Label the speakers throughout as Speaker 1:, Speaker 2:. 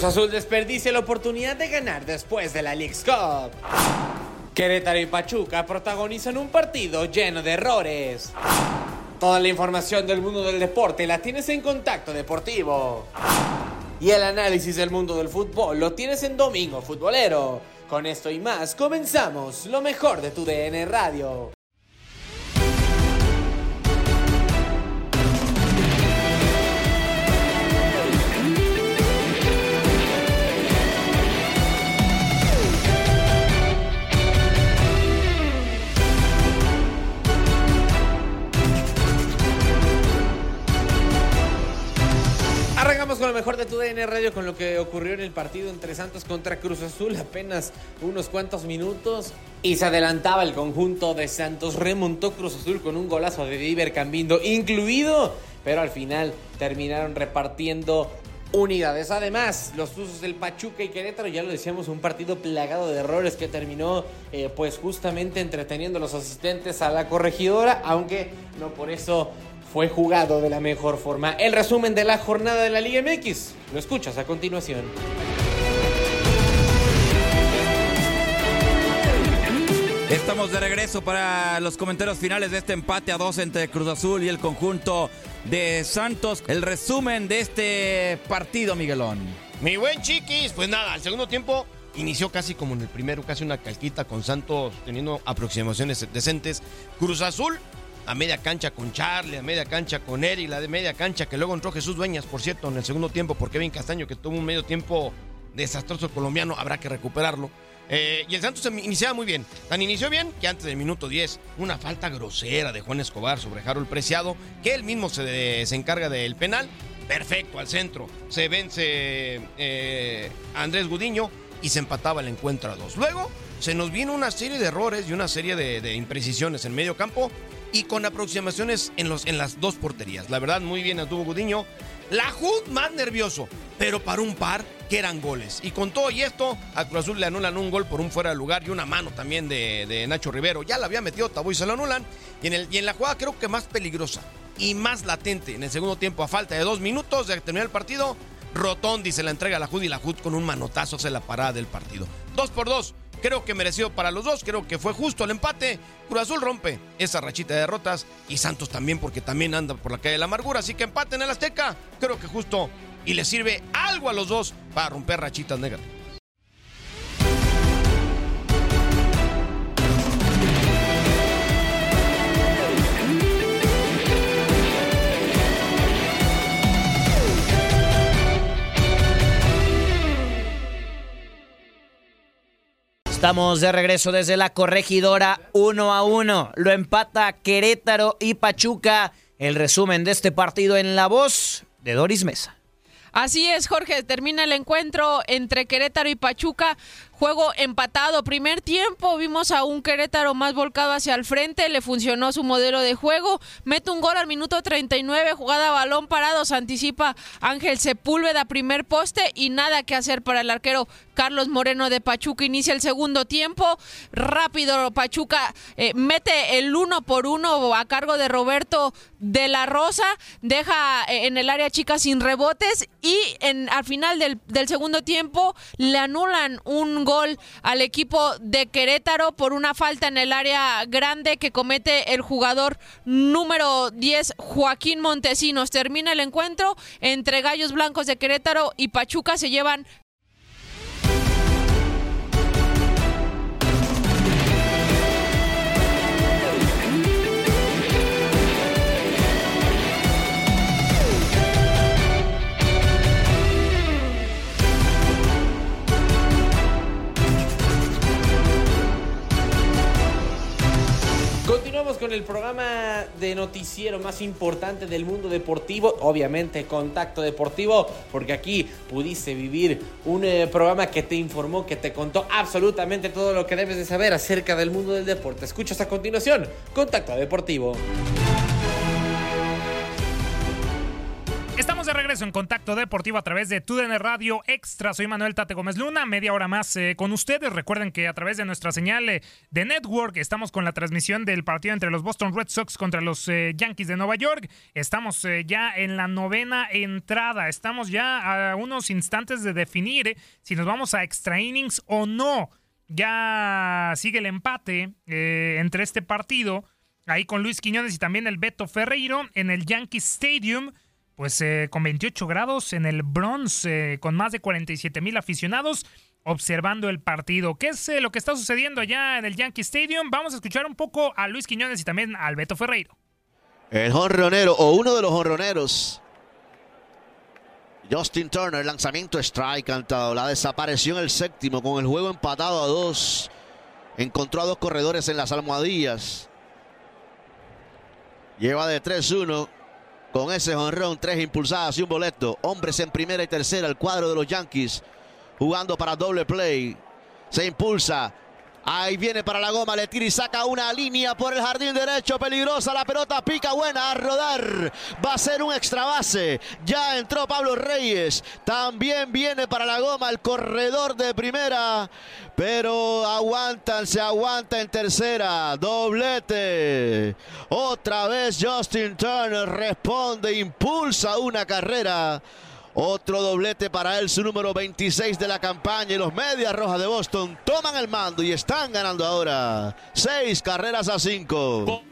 Speaker 1: Cruz Azul desperdicia la oportunidad de ganar después de la League's Cup. Querétaro y Pachuca protagonizan un partido lleno de errores. Toda la información del mundo del deporte la tienes en Contacto Deportivo. Y el análisis del mundo del fútbol lo tienes en Domingo Futbolero. Con esto y más comenzamos lo mejor de tu DN Radio. Tu DN Radio con lo que ocurrió en el partido entre Santos contra Cruz Azul. Apenas unos cuantos minutos y se adelantaba el conjunto de Santos. Remontó Cruz Azul con un golazo de Diver Cambindo incluido, pero al final terminaron repartiendo unidades. Además, los usos del Pachuca y Querétaro, ya lo decíamos, un partido plagado de errores que terminó eh, pues justamente entreteniendo a los asistentes a la corregidora, aunque no por eso fue jugado de la mejor forma. El resumen de la jornada de la Liga MX. Lo escuchas a continuación.
Speaker 2: Estamos de regreso para los comentarios finales de este empate a dos entre Cruz Azul y el conjunto de Santos. El resumen de este partido, Miguelón.
Speaker 3: Mi buen chiquis, pues nada, al segundo tiempo inició casi como en el primero, casi una calquita con Santos teniendo aproximaciones decentes. Cruz Azul a media cancha con Charlie, a media cancha con Eri, la de media cancha que luego entró Jesús Dueñas, por cierto, en el segundo tiempo, por Kevin Castaño, que tuvo un medio tiempo desastroso colombiano, habrá que recuperarlo. Eh, y el Santos iniciaba muy bien. Tan inició bien que antes del minuto 10, una falta grosera de Juan Escobar sobre Harold Preciado, que él mismo se, se encarga del penal. Perfecto, al centro. Se vence eh, Andrés Gudiño y se empataba el encuentro a dos. Luego se nos vino una serie de errores y una serie de, de imprecisiones en medio campo y con aproximaciones en, los, en las dos porterías. La verdad, muy bien estuvo Gudiño. La Jud más nervioso, pero para un par que eran goles. Y con todo y esto, a Cruz Azul le anulan un gol por un fuera de lugar y una mano también de, de Nacho Rivero. Ya la había metido Tabú se lo anulan. Y en, el, y en la jugada creo que más peligrosa y más latente en el segundo tiempo, a falta de dos minutos de terminar el partido, Rotondi se la entrega a la Jud y la Jud con un manotazo hace la parada del partido. Dos por dos. Creo que mereció para los dos, creo que fue justo el empate. Cruz Azul rompe esa rachita de derrotas y Santos también porque también anda por la calle de la amargura. Así que empate en el Azteca, creo que justo y le sirve algo a los dos para romper rachitas negativas.
Speaker 4: Estamos de regreso desde la corregidora 1 a 1. Lo empata Querétaro y Pachuca. El resumen de este partido en la voz de Doris Mesa.
Speaker 5: Así es, Jorge. Termina el encuentro entre Querétaro y Pachuca Juego empatado. Primer tiempo vimos a un Querétaro más volcado hacia el frente. Le funcionó su modelo de juego. Mete un gol al minuto 39. Jugada balón parado. Se anticipa Ángel Sepúlveda, primer poste. Y nada que hacer para el arquero Carlos Moreno de Pachuca. Inicia el segundo tiempo. Rápido Pachuca eh, mete el uno por uno a cargo de Roberto de la Rosa. Deja eh, en el área chica sin rebotes. Y en, al final del, del segundo tiempo le anulan un gol gol al equipo de Querétaro por una falta en el área grande que comete el jugador número 10, Joaquín Montesinos. Termina el encuentro entre Gallos Blancos de Querétaro y Pachuca. Se llevan
Speaker 1: Continuamos con el programa de noticiero más importante del mundo deportivo, obviamente Contacto Deportivo, porque aquí pudiste vivir un eh, programa que te informó, que te contó absolutamente todo lo que debes de saber acerca del mundo del deporte. Escuchas a continuación Contacto Deportivo.
Speaker 6: Estamos de regreso en Contacto Deportivo a través de TUDN Radio Extra. Soy Manuel Tate Gómez Luna, media hora más eh, con ustedes. Recuerden que a través de nuestra señal eh, de Network estamos con la transmisión del partido entre los Boston Red Sox contra los eh, Yankees de Nueva York. Estamos ya en la novena entrada. Estamos ya a unos instantes de definir si nos vamos a extra innings o no. Ya sigue el empate entre este partido, ahí con Luis Quiñones y también el Beto Ferreiro en el Yankee Stadium pues eh, con 28 grados en el bronce, con más de 47 mil aficionados observando el partido. ¿Qué es eh, lo que está sucediendo allá en el Yankee Stadium? Vamos a escuchar un poco a Luis Quiñones y también a Alberto Ferreiro.
Speaker 7: El jonronero o uno de los jonroneros. Justin Turner, lanzamiento strike cantado. La desapareció en el séptimo con el juego empatado a dos. Encontró a dos corredores en las almohadillas. Lleva de 3-1 con ese honrón, tres impulsadas y un boleto. Hombres en primera y tercera, el cuadro de los Yankees jugando para doble play. Se impulsa, Ahí viene para la goma, le tira y saca una línea por el jardín derecho, peligrosa, la pelota pica buena a rodar, va a ser un extra base, ya entró Pablo Reyes, también viene para la goma el corredor de primera, pero aguantan, se aguanta en tercera, doblete, otra vez Justin Turner responde, impulsa una carrera. Otro doblete para él, su número 26 de la campaña. Y los Medias Rojas de Boston toman el mando y están ganando ahora. Seis carreras a cinco.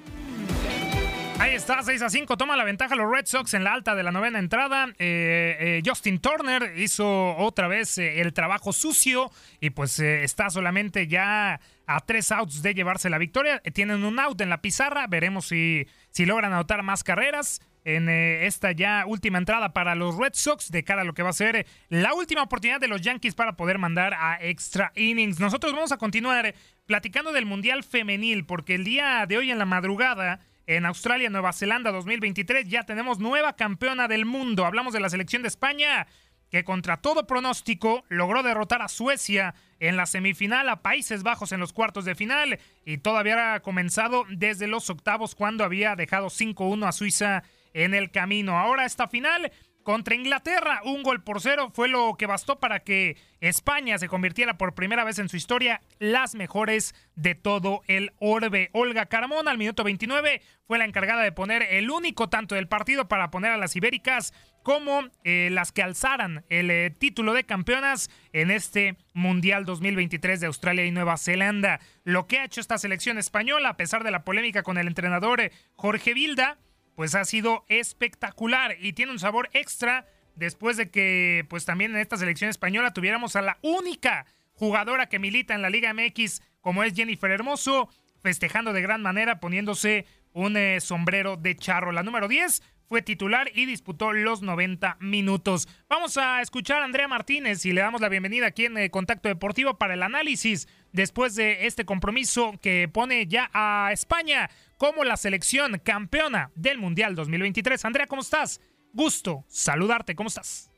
Speaker 6: Ahí está, 6 a 5. Toma la ventaja los Red Sox en la alta de la novena entrada. Eh, eh, Justin Turner hizo otra vez eh, el trabajo sucio y pues está solamente ya a tres outs de llevarse la victoria. tienen un out en la pizarra. Veremos si, si logran anotar más carreras en eh, esta ya última entrada para los Red Sox de cara a lo que va a ser eh, la última oportunidad de los Yankees para poder mandar a extra innings. Nosotros vamos a continuar eh, platicando del Mundial Femenil porque el día de hoy en la madrugada en Australia, Nueva Zelanda 2023 ya tenemos nueva campeona del mundo. Hablamos de la selección de España que contra todo pronóstico logró derrotar a Suecia en la semifinal, a Países Bajos en los cuartos de final y todavía ha comenzado desde los octavos cuando había dejado 5-1 a Suiza en el camino. Ahora esta final contra Inglaterra. Un gol por cero fue lo que bastó para que España se convirtiera por primera vez en su historia las mejores de todo el orbe. Olga Carmona al minuto 29 fue la encargada de poner el único tanto del partido para poner a las ibéricas como eh, las que alzaran el eh, título de campeonas en este Mundial 2023 de Australia y Nueva Zelanda. Lo que ha hecho esta selección española, a pesar de la polémica con el entrenador eh, Jorge Vilda, pues ha sido espectacular y tiene un sabor extra después de que pues también en esta selección española tuviéramos a la única jugadora que milita en la Liga MX como es Jennifer Hermoso, festejando de gran manera poniéndose un eh, sombrero de charro. La número 10 fue titular y disputó los 90 minutos. Vamos a escuchar a Andrea Martínez y le damos la bienvenida aquí en eh, Contacto Deportivo para el análisis después de este compromiso que pone ya a España como la selección campeona del Mundial 2023. Andrea, ¿cómo estás? Gusto saludarte, ¿cómo estás?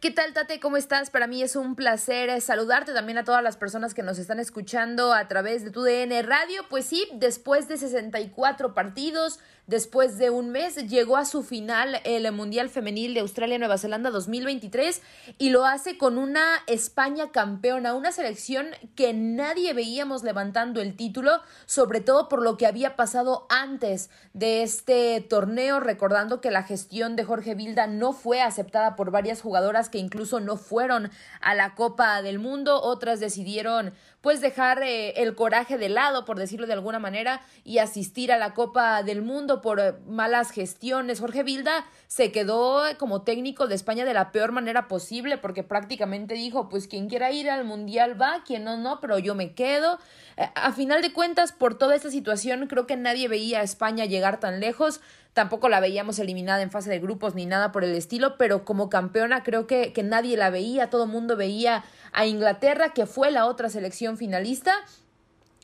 Speaker 8: ¿Qué tal, Tate? ¿Cómo estás? Para mí es un placer eh, saludarte también a todas las personas que nos están escuchando a través de tu DN Radio. Pues sí, después de 64 partidos, después de un mes, llegó a su final el Mundial Femenil de Australia-Nueva Zelanda 2023 y lo hace con una España campeona, una selección que nadie veíamos levantando el título, sobre todo por lo que había pasado antes de este torneo, recordando que la gestión de Jorge Vilda no fue aceptada por varias jugadoras que incluso no fueron a la Copa del Mundo, otras decidieron pues dejar eh, el coraje de lado, por decirlo de alguna manera, y asistir a la Copa del Mundo por eh, malas gestiones. Jorge Vilda se quedó como técnico de España de la peor manera posible, porque prácticamente dijo, pues quien quiera ir al Mundial va, quien no, no, pero yo me quedo. Eh, a final de cuentas, por toda esta situación, creo que nadie veía a España llegar tan lejos. Tampoco la veíamos eliminada en fase de grupos ni nada por el estilo, pero como campeona creo que, que nadie la veía, todo mundo veía a Inglaterra, que fue la otra selección finalista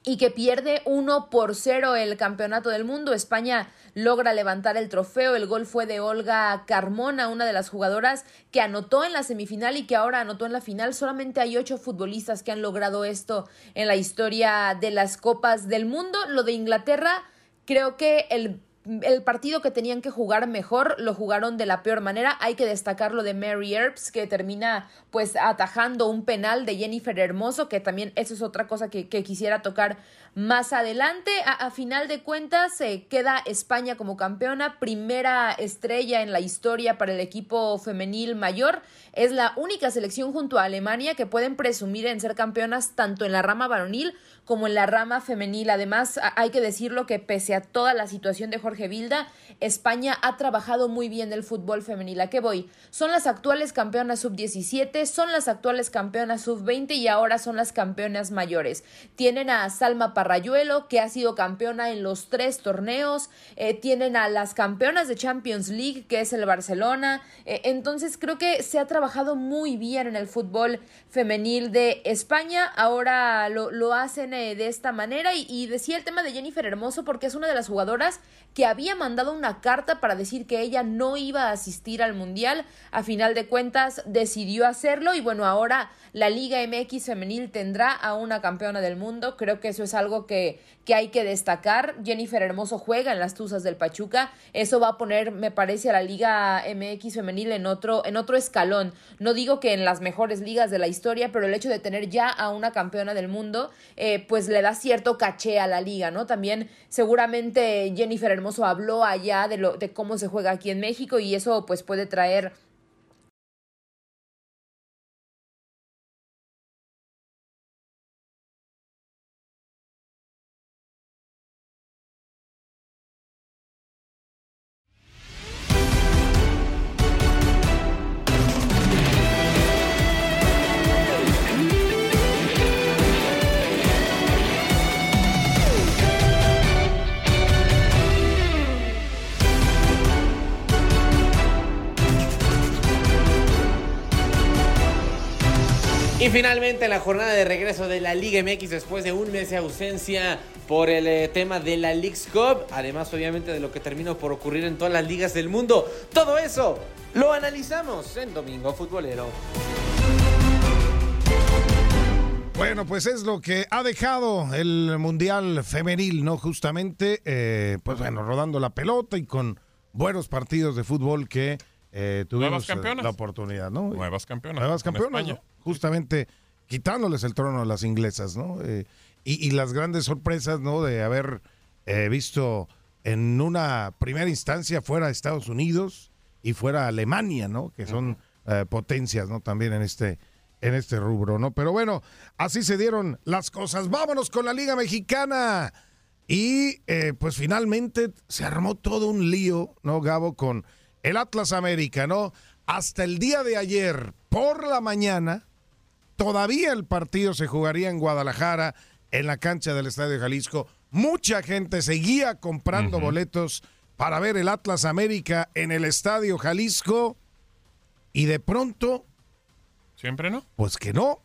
Speaker 8: y que pierde 1 por 0 el campeonato del mundo. España logra levantar el trofeo. El gol fue de Olga Carmona, una de las jugadoras que anotó en la semifinal y que ahora anotó en la final. Solamente hay ocho futbolistas que han logrado esto en la historia de las Copas del Mundo. Lo de Inglaterra, creo que el el partido que tenían que jugar mejor lo jugaron de la peor manera. Hay que destacar lo de Mary Earps, que termina pues atajando un penal de Jennifer Hermoso, que también eso es otra cosa que, quisiera tocar más adelante. A, final de cuentas, se queda España como campeona, primera estrella en la historia para el equipo femenil mayor. Es la única selección junto a Alemania que pueden presumir en ser campeonas tanto en la rama varonil como en la rama femenil. Además, hay que decirlo que pese a toda la situación de Jorge Vilda, España ha trabajado muy bien el fútbol femenil. ¿A qué voy? Son las actuales campeonas sub-17, son las actuales campeonas sub-20 y ahora son las campeonas mayores. Tienen a Salma Parrayuelo, que ha sido campeona en los tres torneos. Eh, tienen a las campeonas de Champions League, que es el Barcelona. Eh, entonces, creo que se ha trabajado muy bien en el fútbol femenil de España. Ahora lo, lo hacen de esta manera y, decía el tema de Jennifer Hermoso porque es una de las jugadoras que había mandado una carta para decir que ella no iba a asistir al Mundial. A final de cuentas decidió hacerlo y bueno, ahora la Liga MX femenil tendrá a una campeona del mundo. Creo que eso es algo que, que hay que destacar. Jennifer Hermoso juega en las Tuzas del Pachuca. Eso va a poner, me parece, a la Liga MX femenil en otro, en otro escalón. No digo que en las mejores ligas de la historia, pero el hecho de tener ya a una campeona del mundo, eh, pues le da cierto caché a la liga, ¿no? También seguramente Jennifer Hermoso habló allá de, lo, de cómo se juega aquí en México y eso pues puede traer
Speaker 1: Y finalmente la jornada de regreso de la Liga MX después de un mes de ausencia por el eh, tema de la League's Cup, además obviamente de lo que terminó por ocurrir en todas las ligas del mundo. Todo eso lo analizamos en Domingo Futbolero.
Speaker 9: Bueno, pues es lo que ha dejado el Mundial Femenil, ¿no? Justamente, eh, pues bueno, rodando la pelota y con buenos partidos de fútbol que eh, tuvimos eh,
Speaker 10: campeonas.
Speaker 9: la oportunidad, ¿no?
Speaker 10: Nuevas campeonas.
Speaker 9: Nuevas campeonas, justamente quitándoles el trono a las inglesas, ¿no? Eh, y, y las grandes sorpresas, ¿no? De haber eh, visto en una primera instancia fuera de Estados Unidos y fuera Alemania, ¿no? Que son potencias, ¿no? También en este en este rubro, ¿no? Pero bueno, así se dieron las cosas. Vámonos con la Liga Mexicana. Y eh, pues finalmente se armó todo un lío, ¿no, Gabo? Con el Atlas América, ¿no? Hasta el día de ayer, por la mañana, todavía el partido se jugaría en Guadalajara, en la cancha del Estadio Jalisco. Mucha gente seguía comprando boletos para ver el Atlas América en el Estadio Jalisco. Y de pronto,
Speaker 10: ¿Siempre no?
Speaker 9: pues que no,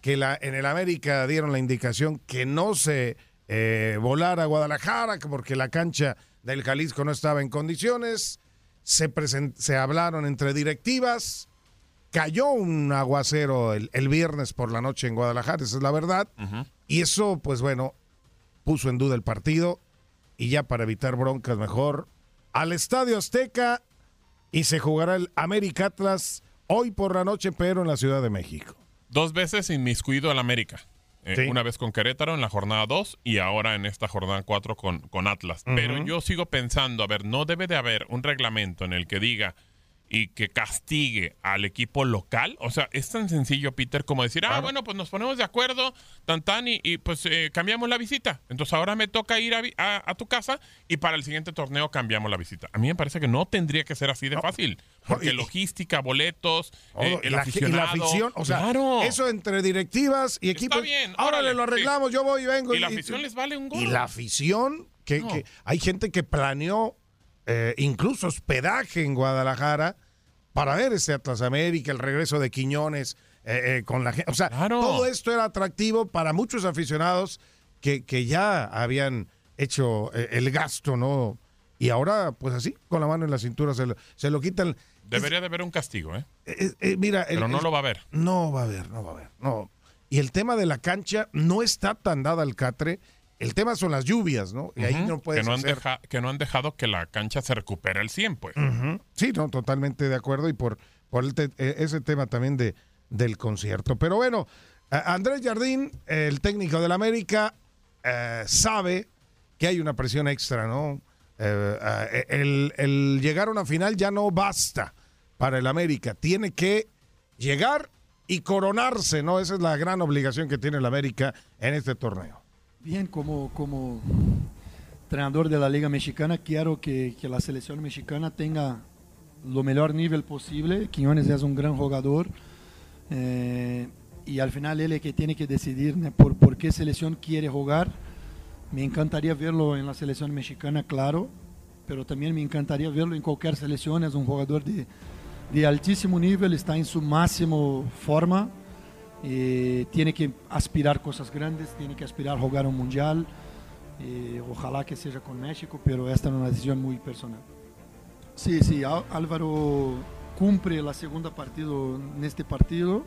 Speaker 9: que la, en el América dieron la indicación que no se eh, volara a Guadalajara que porque la cancha del Jalisco no estaba en condiciones. Se, se hablaron entre directivas. Cayó un aguacero el, el viernes por la noche en Guadalajara, esa es la verdad. Y eso, pues bueno, puso en duda el partido. Y ya para evitar broncas, mejor al Estadio Azteca y se jugará el América Atlas hoy por la noche, pero en la Ciudad de México.
Speaker 10: Dos veces inmiscuido al América. Eh,
Speaker 9: Sí.
Speaker 10: Una vez con Querétaro en la jornada 2 y ahora en esta jornada 4 con, con Atlas. Pero yo sigo pensando, a ver, no debe de haber un reglamento en el que diga y que castigue al equipo local. O sea, es tan sencillo, Peter, como decir, ah, bueno, pues nos ponemos de acuerdo, tan tan, y, y, pues eh, cambiamos la visita. Entonces ahora me toca ir a, a- a tu casa y para el siguiente torneo cambiamos la visita. A mí me parece que no tendría que ser así de fácil. Porque logística, boletos, eh,
Speaker 9: Todo,
Speaker 10: el
Speaker 9: la, y
Speaker 10: aficionado.
Speaker 9: la afición, o sea,
Speaker 10: Claro.
Speaker 9: eso entre directivas y equipos.
Speaker 10: bien,
Speaker 9: ahora le lo arreglamos,
Speaker 10: sí.
Speaker 9: yo voy y vengo.
Speaker 10: Y la afición les vale un gol.
Speaker 9: Y la afición, que,
Speaker 10: No.
Speaker 9: que hay gente que planeó eh, incluso hospedaje en Guadalajara para ver ese Atlas América, el regreso de Quiñones eh, eh, con la gente. O sea, todo esto era atractivo para muchos aficionados que, que ya habían hecho el gasto, ¿no? Y ahora, pues así, con la mano en la cintura, se lo, se lo quitan.
Speaker 10: Debería de haber un castigo, ¿eh?
Speaker 9: Mira, el-
Speaker 10: Pero no
Speaker 9: el-
Speaker 10: lo va a haber.
Speaker 9: No va a haber, no va a haber. No. Y el tema de la cancha no está tan dada al catre. El tema son las lluvias, ¿no? Y ahí no puedes
Speaker 10: que, no han
Speaker 9: hacer-
Speaker 10: deja- que no han dejado que la cancha se recupere al 100, pues.
Speaker 9: Sí, no, totalmente de acuerdo y por, por te- eh, ese tema también de, del concierto. Pero bueno, Andrés Jardín, el técnico del América, eh, sabe que hay una presión extra, ¿no? Eh, eh, el, el llegar a una final ya no basta para el América. Tiene que llegar y coronarse, ¿no? Esa es la gran obligación que tiene el América en este torneo.
Speaker 11: Bien, como, como entrenador de la Liga Mexicana, quiero que, que la selección mexicana tenga lo mejor nivel posible. Quiñones es un gran jugador eh, y al final él es que tiene que decidir por, por qué selección quiere jugar. Me encantaría verlo en la selección mexicana, claro, pero también me encantaría verlo en cualquier selección. Es un jugador de, de altísimo nivel, está en su máximo forma. Eh, tiene que aspirar cosas grandes, tiene que aspirar a jugar un mundial. Eh, ojalá que sea con México, pero esta es una decisión muy personal. Sí, sí, Álvaro cumple la segunda partido en este partido.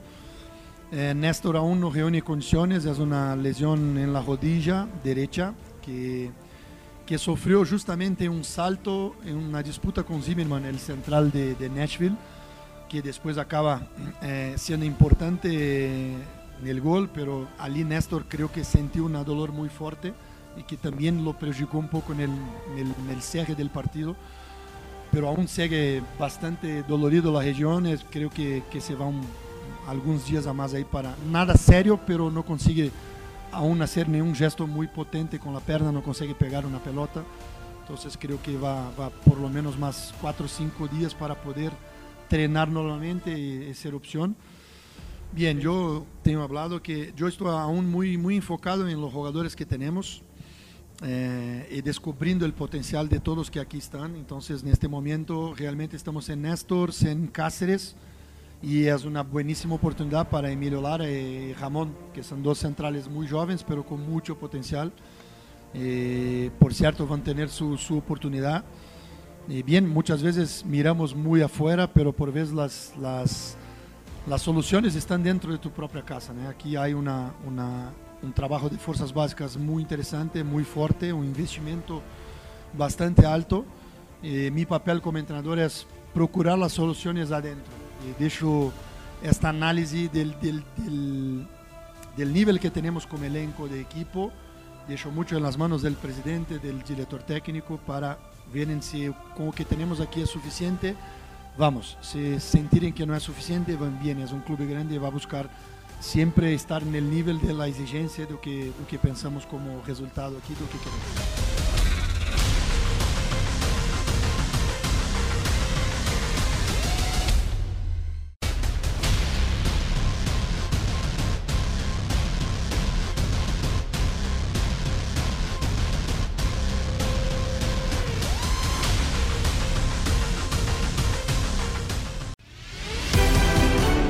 Speaker 11: Eh, Néstor aún no reúne condiciones, es una lesión en la rodilla derecha que, que sufrió justamente un salto en una disputa con Zimmerman, el central de, de Nashville, que después acaba eh, siendo importante en el gol, pero allí Néstor creo que sintió un dolor muy fuerte y que también lo perjudicó un poco en el, en el, en el cierre del partido pero aún sigue bastante dolorido la región. Creo que, que se va un- algunos días a más ahí para nada serio, pero no consigue aún hacer ningún gesto muy potente con la perna, no consigue pegar una pelota. Entonces creo que va, va por lo menos más cuatro o cinco días para poder entrenar nuevamente y, y ser opción. Bien, yo tengo hablado que yo estoy aún muy, muy enfocado en los jugadores que tenemos eh, y descubriendo el potencial de todos que aquí están. Entonces, en este momento realmente estamos en Néstor, en Cáceres y es una buenísima oportunidad para Emilio Lara y Ramón, que son dos centrales muy jóvenes pero con mucho potencial. Eh, por cierto, van a tener su, su oportunidad. Bien, muchas veces miramos muy afuera, pero por veces las, las, las soluciones están dentro de tu propia casa. Aquí hay una, una, un trabajo de fuerzas básicas muy interesante, muy fuerte, un investimento bastante alto. Eh, mi papel como entrenador es procurar las soluciones adentro. Y dejo esta análisis del, del, del, del nivel que tenemos como elenco de equipo, dejo mucho en las manos del presidente, del director técnico, para ver si con lo que tenemos aquí es suficiente. Vamos, si sentirem que não é suficiente, van bien. É um clube grande e vai buscar sempre estar no nível da exigência do que, do que pensamos como resultado aqui, do que queremos.